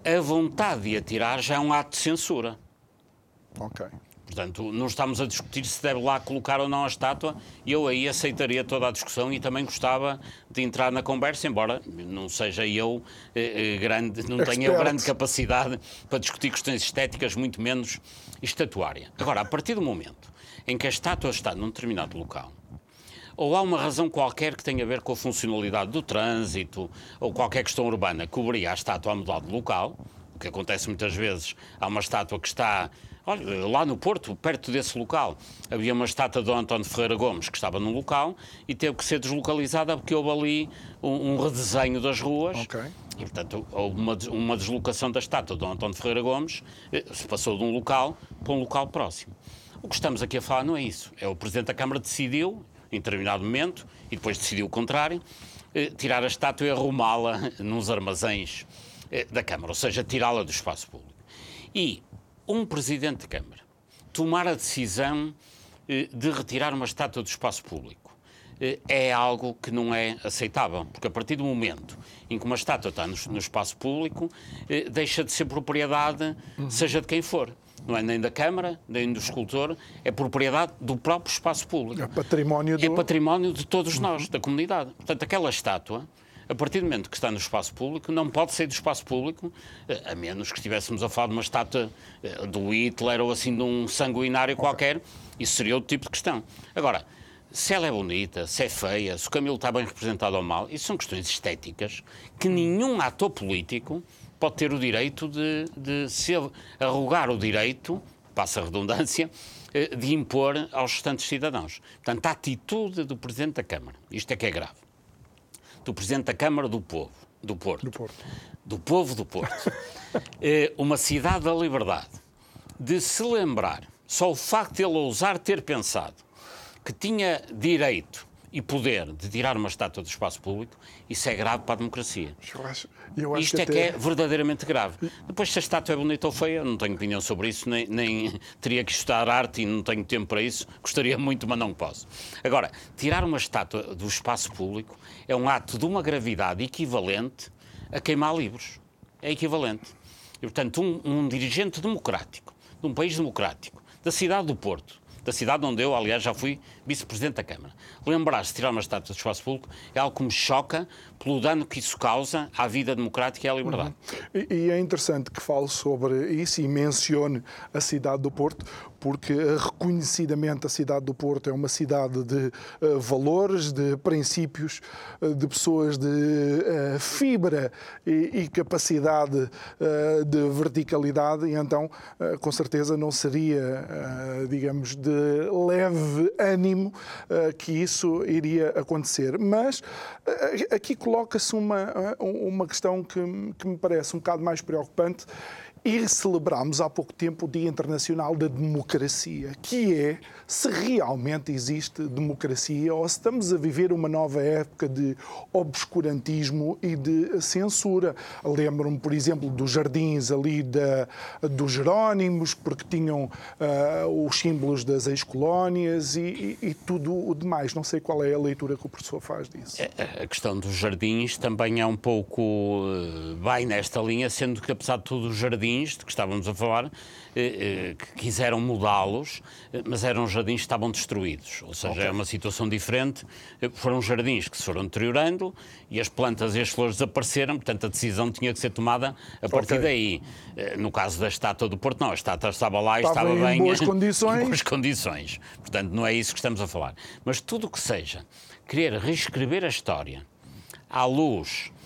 a vontade de a tirar já é um ato de censura. Ok. Portanto, não estamos a discutir se deve lá colocar ou não a estátua. Eu aí aceitaria toda a discussão e também gostava de entrar na conversa, embora não seja eu eh, eh grande, não tenha grande capacidade para discutir questões estéticas, muito menos estatuária. Agora, a partir do momento em que a estátua está num determinado local, ou há uma razão qualquer que tenha a ver com a funcionalidade do trânsito ou qualquer questão urbana que obriga a estátua a mudar de local, o que acontece muitas vezes, há uma estátua que está Olha, lá no Porto, perto desse local, havia uma estátua de António Ferreira Gomes que estava num local e teve que ser deslocalizada porque houve ali um, um redesenho das ruas. Okay. E, portanto, houve uma, uma deslocação da estátua de António Ferreira Gomes, eh, se passou de um local para um local próximo. O que estamos aqui a falar não é isso. É o Presidente da Câmara decidiu, em determinado momento, e depois decidiu o contrário, eh, tirar a estátua e arrumá-la nos armazéns eh, da Câmara, ou seja, tirá-la do espaço público. E um presidente de Câmara tomar a decisão eh, de retirar uma estátua do espaço público eh, é algo que não é aceitável, porque a partir do momento em que uma estátua está no, no espaço público, eh, deixa de ser propriedade, uhum. seja de quem for. Não é nem da Câmara, nem do escultor, é propriedade do próprio espaço público. É património, do... é património de todos nós, uhum. da comunidade. Portanto, aquela estátua a partir do momento que está no espaço público, não pode sair do espaço público, eh, a menos que estivéssemos a falar de uma estátua eh, do Hitler ou assim de um sanguinário qualquer, isso seria outro tipo de questão. Agora, se ela é bonita, se é feia, se o Camilo está bem representado ou mal, isso são questões estéticas que nenhum ator político pode ter o direito de, de se arrogar o direito, passa a redundância, eh, de impor aos restantes cidadãos. Portanto, a atitude do Presidente da Câmara, isto é que é grave do Presidente da Câmara do Povo, do Porto. Do, Porto. do Povo do Porto. é uma cidade da liberdade. De se lembrar, só o facto de ele ousar ter pensado que tinha direito e poder de tirar uma estátua do espaço público, isso é grave para a democracia. Eu acho, eu acho Isto é que é verdadeiramente grave. Depois, se a estátua é bonita ou feia, não tenho opinião sobre isso, nem, nem teria que estudar arte e não tenho tempo para isso. Gostaria muito, mas não posso. Agora, tirar uma estátua do espaço público é um ato de uma gravidade equivalente a queimar livros. É equivalente. E, portanto, um, um dirigente democrático, de um país democrático, da cidade do Porto, da cidade onde eu, aliás, já fui vice-presidente da Câmara. Lembrar-se de tirar uma estátua do espaço público é algo que me choca pelo dano que isso causa à vida democrática e à liberdade. Uhum. E, e, é interessante que fale sobre isso e mencione a cidade do Porto, porque reconhecidamente a cidade do Porto é uma cidade de uh, valores, de princípios, uh, de pessoas de uh, fibra e, e capacidade de verticalidade, e então, com certeza, não seria, digamos, de leve ânimo que isso iria acontecer. Mas aqui coloca-se uma, uma questão que, que me parece um bocado mais preocupante e celebramos há pouco tempo o Dia Internacional da Democracia, que é se realmente existe democracia ou se estamos a viver uma nova época de obscurantismo e de censura. Lembro-me, por exemplo, dos jardins ali da, dos Jerónimos, porque tinham uh, os símbolos das ex-colónias e, e, e, tudo o demais. Não sei qual é a leitura que o professor faz disso. A questão dos jardins também é um pouco. Eh, vai nesta linha, sendo que, apesar de tudo, os jardins jardins de que estávamos a falar, eh, que quiseram mudá-los, mas eram jardins que estavam destruídos. Ou seja, okay. é uma situação diferente. Foram jardins que se foram deteriorando e as plantas e as flores desapareceram, portanto a decisão tinha que ser tomada a partir okay. daí. No caso da estátua do Porto, não, a estátua estava lá e estava, estava bem. Em boas condições. Em boas condições. Portanto, não é isso que estamos a falar. Mas tudo o que seja querer reescrever a história à luz eh,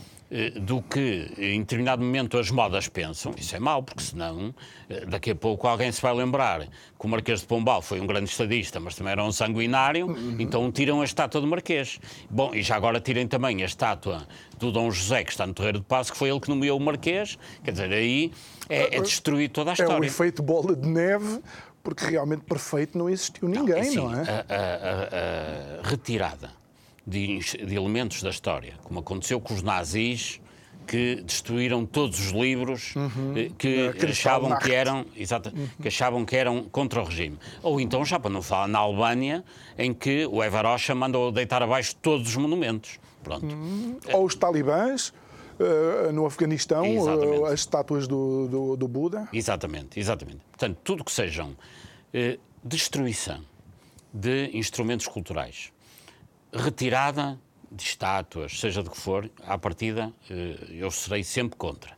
do que em determinado momento as modas pensam, isso é mau, porque senão eh, daqui a pouco alguém se vai lembrar que o Marquês de Pombal foi um grande estadista, mas também era um sanguinário, uhum. então tiram a estátua do Marquês. Bom, e já agora tirem também a estátua do Dom José, que está no Terreiro de Passo, que foi ele que nomeou o Marquês, quer dizer, aí é, é destruir toda a história. É o efeito bola de neve, porque realmente perfeito não existiu ninguém, não, assim, não é? A, a, a, a retirada de, de elementos da história, como aconteceu com os nazis que destruíram todos os livros uhum. Eh, que achavam que eram exato, uhum. que achavam que eram contra o regime. Ou então, já para não falar na Albânia, em que o Evarocha mandou deitar abaixo todos os monumentos. Pronto. Uhum. Ou os talibãs uh, no Afeganistão, uh, as estátuas do, do, do, Buda. Exatamente, exatamente. Portanto, tudo que sejam uh, destruição de instrumentos culturais, retirada de estátuas, seja de que for, à partida, eh, eu serei sempre contra.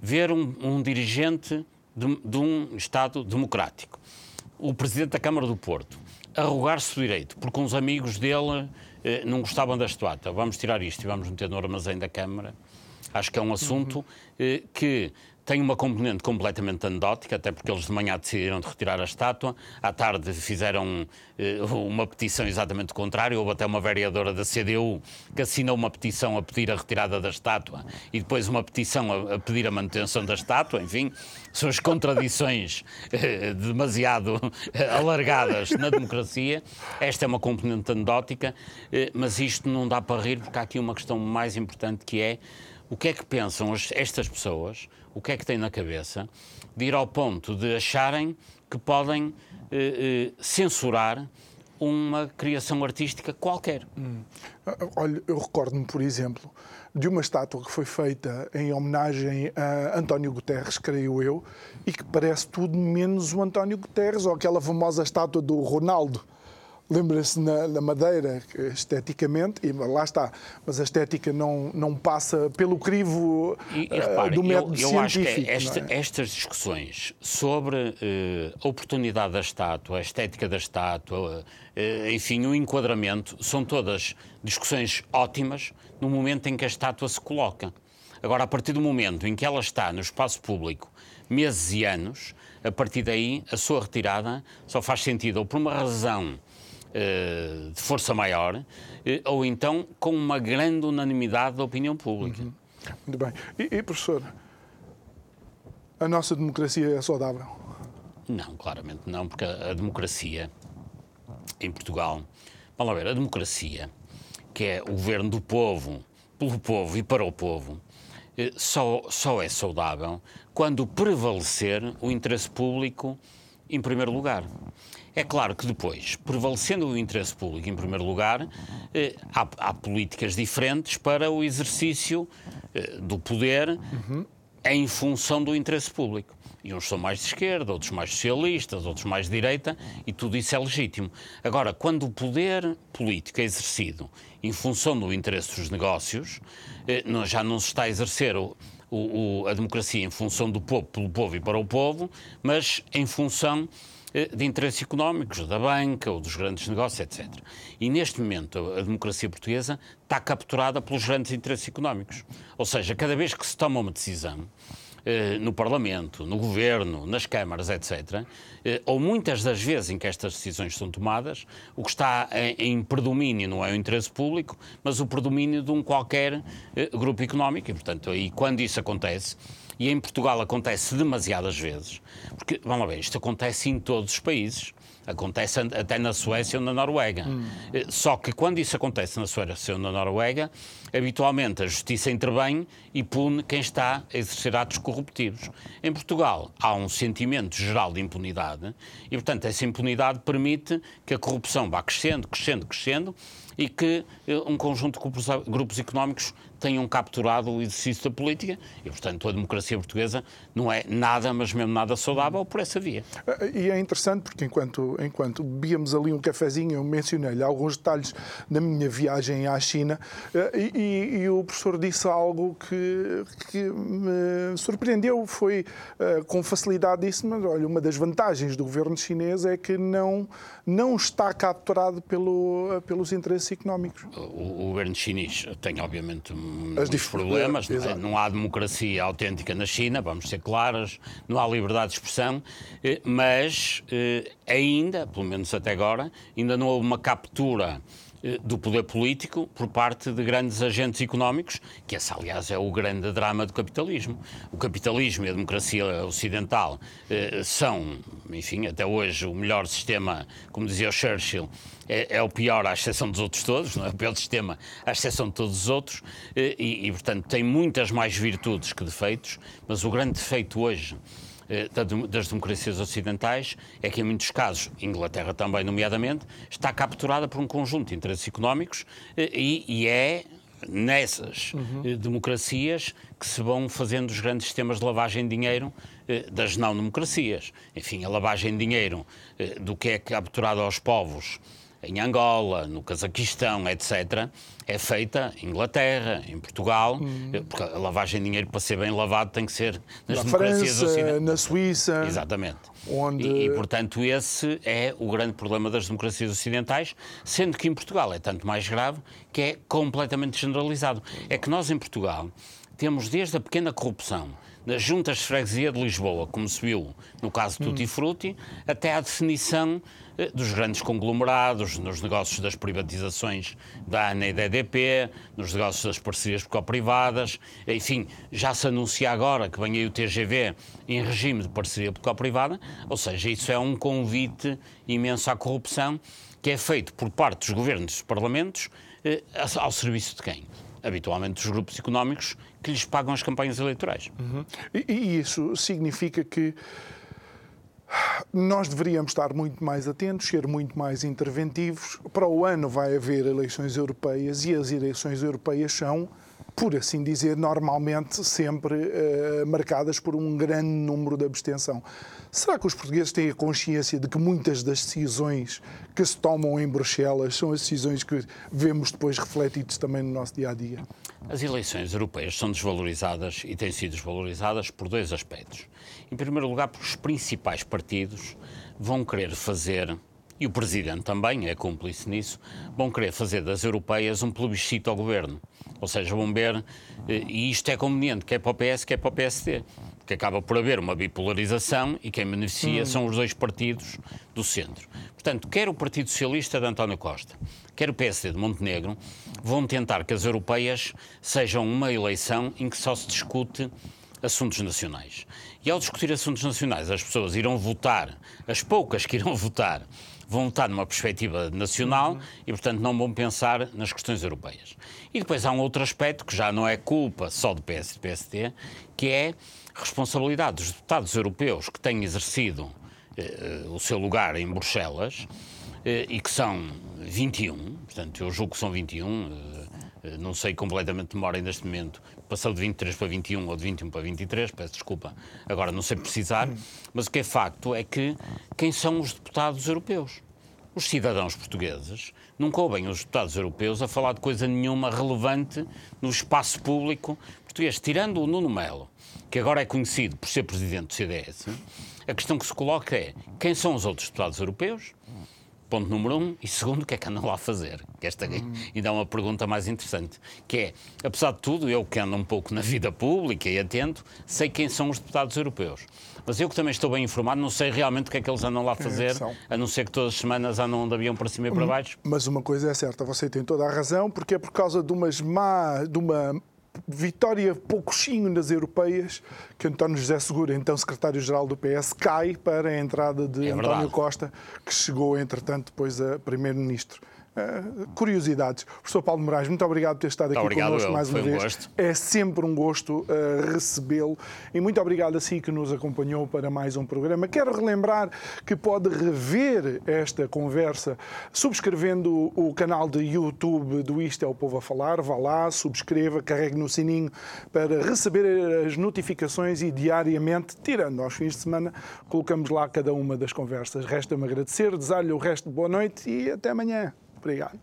Ver um, um dirigente de, de, um Estado democrático, o Presidente da Câmara do Porto, arrogar-se o direito, porque uns amigos dele eh, não gostavam da estátua, vamos tirar isto e vamos meter no armazém da Câmara, acho que é um assunto uhum. eh, que tem uma componente completamente anedótica, até porque eles de manhã decidiram de retirar a estátua, à tarde fizeram uh, uma petição exatamente contrária, houve até uma vereadora da CDU que assinou uma petição a pedir a retirada da estátua e depois uma petição a, pedir a manutenção da estátua, enfim, são as contradições uh, demasiado uh, alargadas na democracia. Esta é uma componente anedótica, mas isto não dá para rir porque há aqui uma questão mais importante que é o que é que pensam estas pessoas, o que é que têm na cabeça, de ir ao ponto de acharem que podem eh, eh, censurar uma criação artística qualquer. Hum. Olha, eu recordo-me, por exemplo, de uma estátua que foi feita em homenagem a António Guterres, creio eu, e que parece tudo menos o António Guterres, ou aquela famosa estátua do Ronaldo lembra-se na, na, Madeira, esteticamente, e lá está, mas a estética não, não passa pelo crivo e, e, repare, uh, do método eu, eu científico. Acho que esta, é? estas discussões sobre uh, a oportunidade da estátua, a estética da estátua, uh, enfim, o enquadramento, são todas discussões ótimas no momento em que a estátua se coloca. Agora, a partir do momento em que ela está no espaço público, meses e anos, a partir daí a sua retirada só faz sentido ou por uma razão eh, de força maior, eh, ou então com uma grande unanimidade da opinião pública. Uhum. Muito bem. E, e, professor, a nossa democracia é saudável? Não, claramente não, porque a, a democracia em Portugal, vamos lá ver, a democracia, que é o governo do povo, pelo povo e para o povo, eh, só, só é saudável quando prevalecer o interesse público em primeiro lugar. É claro que depois, prevalecendo o interesse público em primeiro lugar, eh, há, há, políticas diferentes para o exercício eh, do poder uhum. em função do interesse público. E uns são mais de esquerda, outros mais socialistas, outros mais de direita, e tudo isso é legítimo. Agora, quando o poder político é exercido em função do interesse dos negócios, eh, já não se está a exercer o, o, a democracia em função do povo, pelo povo e para o povo, mas em função de interesses económicos, da banca ou dos grandes negócios, etc. E neste momento a democracia portuguesa está capturada pelos grandes interesses económicos. Ou seja, cada vez que se toma uma decisão, eh, no Parlamento, no Governo, nas câmaras, etc., eh, ou muitas das vezes em que estas decisões são tomadas, o que está em predomínio não é o interesse público, mas o predomínio de um qualquer grupo económico. E, portanto, aí, quando isso acontece, e em Portugal acontece demasiadas vezes, porque, vamos lá ver, isto acontece em todos os países. Acontece até na Suécia ou na Noruega. Hum. Eh, só que quando isso acontece na Suécia ou na Noruega, habitualmente a justiça intervém e pune quem está a exercer atos corruptivos. Em Portugal há um sentimento geral de impunidade e, portanto, essa impunidade permite que a corrupção vá crescendo, crescendo, crescendo e que eh, um conjunto de grupos, grupos económicos tenham capturado o exercício da política e, portanto, a democracia portuguesa não é nada, mas mesmo nada saudável por essa via. E é interessante porque enquanto, enquanto bebíamos ali um cafezinho, eu mencionei-lhe alguns detalhes da minha viagem à China e, e, e o professor disse algo que, que me surpreendeu, foi com facilidade disse, mas olha, uma das vantagens do governo chinês é que não, não está capturado pelo, pelos interesses económicos. O, o governo chinês tem, obviamente, muitos problemas. Não, é? não, há democracia autêntica na China, vamos ser claros, não há liberdade de expressão, eh, mas eh, ainda, pelo menos até agora, ainda não houve uma captura eh, do poder político por parte de grandes agentes económicos, que esse, aliás, é o grande drama do capitalismo. O capitalismo e a democracia ocidental eh, são, enfim, até hoje o melhor sistema, como dizia o Churchill, é, é, o pior à exceção dos outros todos, não é o pior sistema à exceção de todos os outros, eh, e, e portanto tem muitas mais virtudes que defeitos, mas o grande defeito hoje eh, das democracias ocidentais é que, em muitos casos, Inglaterra também, nomeadamente, está capturada por um conjunto de interesses económicos eh, e, e é nessas uhum. democracias que se vão fazendo os grandes sistemas de lavagem de dinheiro das não-democracias. Enfim, a lavagem de dinheiro do que é capturado aos povos em Angola, no Cazaquistão, etc., é feita em Inglaterra, em Portugal, hum. porque a lavagem de dinheiro, para ser bem lavado, tem que ser nas na democracias França, ocidentais. Na Suíça. Exatamente. Onde... E, e, portanto, esse é o grande problema das democracias ocidentais, sendo que em Portugal é tanto mais grave que é completamente generalizado. É que nós, em Portugal, temos desde a pequena corrupção nas juntas de freguesia de Lisboa, como se viu no caso do Tutti Frutti, até à definição dos grandes conglomerados, nos negócios das privatizações da ANA e da EDP, nos negócios das parcerias público-privadas, enfim, já se anuncia agora que vem aí o TGV em regime de parceria público-privada, ou seja, isso é um convite imenso à corrupção que é feito por parte dos governos e dos parlamentos eh, ao serviço de quem? habitualmente dos grupos económicos que lhes pagam as campanhas eleitorais. Uhum. E, e isso significa que nós deveríamos estar muito mais atentos, ser muito mais interventivos. Para o ano vai haver eleições europeias e as eleições europeias são por assim dizer, normalmente sempre uh, marcadas por um grande número de abstenção. Será que os portugueses têm a consciência de que muitas das decisões que se tomam em Bruxelas são as decisões que vemos depois refletidas também no nosso dia a dia? As eleições europeias são desvalorizadas e têm sido desvalorizadas por dois aspectos. Em primeiro lugar, porque os principais partidos vão querer fazer e o Presidente também é cúmplice nisso, vão querer fazer das europeias um plebiscito ao Governo. Ou seja, vão ver, eh, e isto é conveniente, quer para o PS, quer para o PSD, porque acaba por haver uma bipolarização e quem beneficia hum. são os dois partidos do centro. Portanto, quer o Partido Socialista de António Costa, quer o PSD de Montenegro, vão tentar que as europeias sejam uma eleição em que só se discute assuntos nacionais. E ao discutir assuntos nacionais, as pessoas irão votar, as poucas que irão votar, vão estar numa perspectiva nacional uhum. e, portanto, não vão pensar nas questões europeias. E depois há um outro aspecto que já não é culpa só do PS e do PSD, que é responsabilidade dos deputados europeus que têm exercido eh, o seu lugar em Bruxelas eh, e que são 21, portanto, eu julgo que são 21, eh, não sei completamente de memória neste momento, passou de 23 para 21 ou de 21 para 23, peço desculpa, agora não sei precisar, mas o que é facto é que quem são os deputados europeus? Os cidadãos portugueses nunca ouvem os deputados europeus a falar de coisa nenhuma relevante no espaço público português, tirando o Nuno Melo, que agora é conhecido por ser presidente do CDS. A questão que se coloca é quem são os outros deputados europeus? Ponto número um. E segundo, o que é que andam lá a fazer? Que esta hum. ainda é uma pergunta mais interessante. Que é, apesar de tudo, eu que ando um pouco na vida pública e atento, sei quem são os deputados europeus. Mas eu que também estou bem informado, não sei realmente o que é que eles andam lá a fazer, é, a não ser que todas as semanas andam de avião para cima e para hum, baixo. Mas uma coisa é certa, você tem toda a razão, porque é por causa de, umas má, de uma vitória pouquinho nas europeias que António José Segura, então secretário-geral do PS, cai para a entrada de é António Costa, que chegou, entretanto, depois a primeiro-ministro. Uh, curiosidades. Professor Paulo Moraes, muito obrigado por ter estado aqui obrigado, connosco mais uma Foi vez. Um gosto. É sempre um gosto uh, recebê-lo e muito obrigado a si que nos acompanhou para mais um programa. Quero relembrar que pode rever esta conversa subscrevendo o canal de YouTube do Isto é o Povo a Falar. Vá lá, subscreva, carregue no sininho para receber as notificações e diariamente, tirando aos fins de semana, colocamos lá cada uma das conversas. Resta-me agradecer, desejar-lhe o resto de boa noite e até amanhã. Obrigado.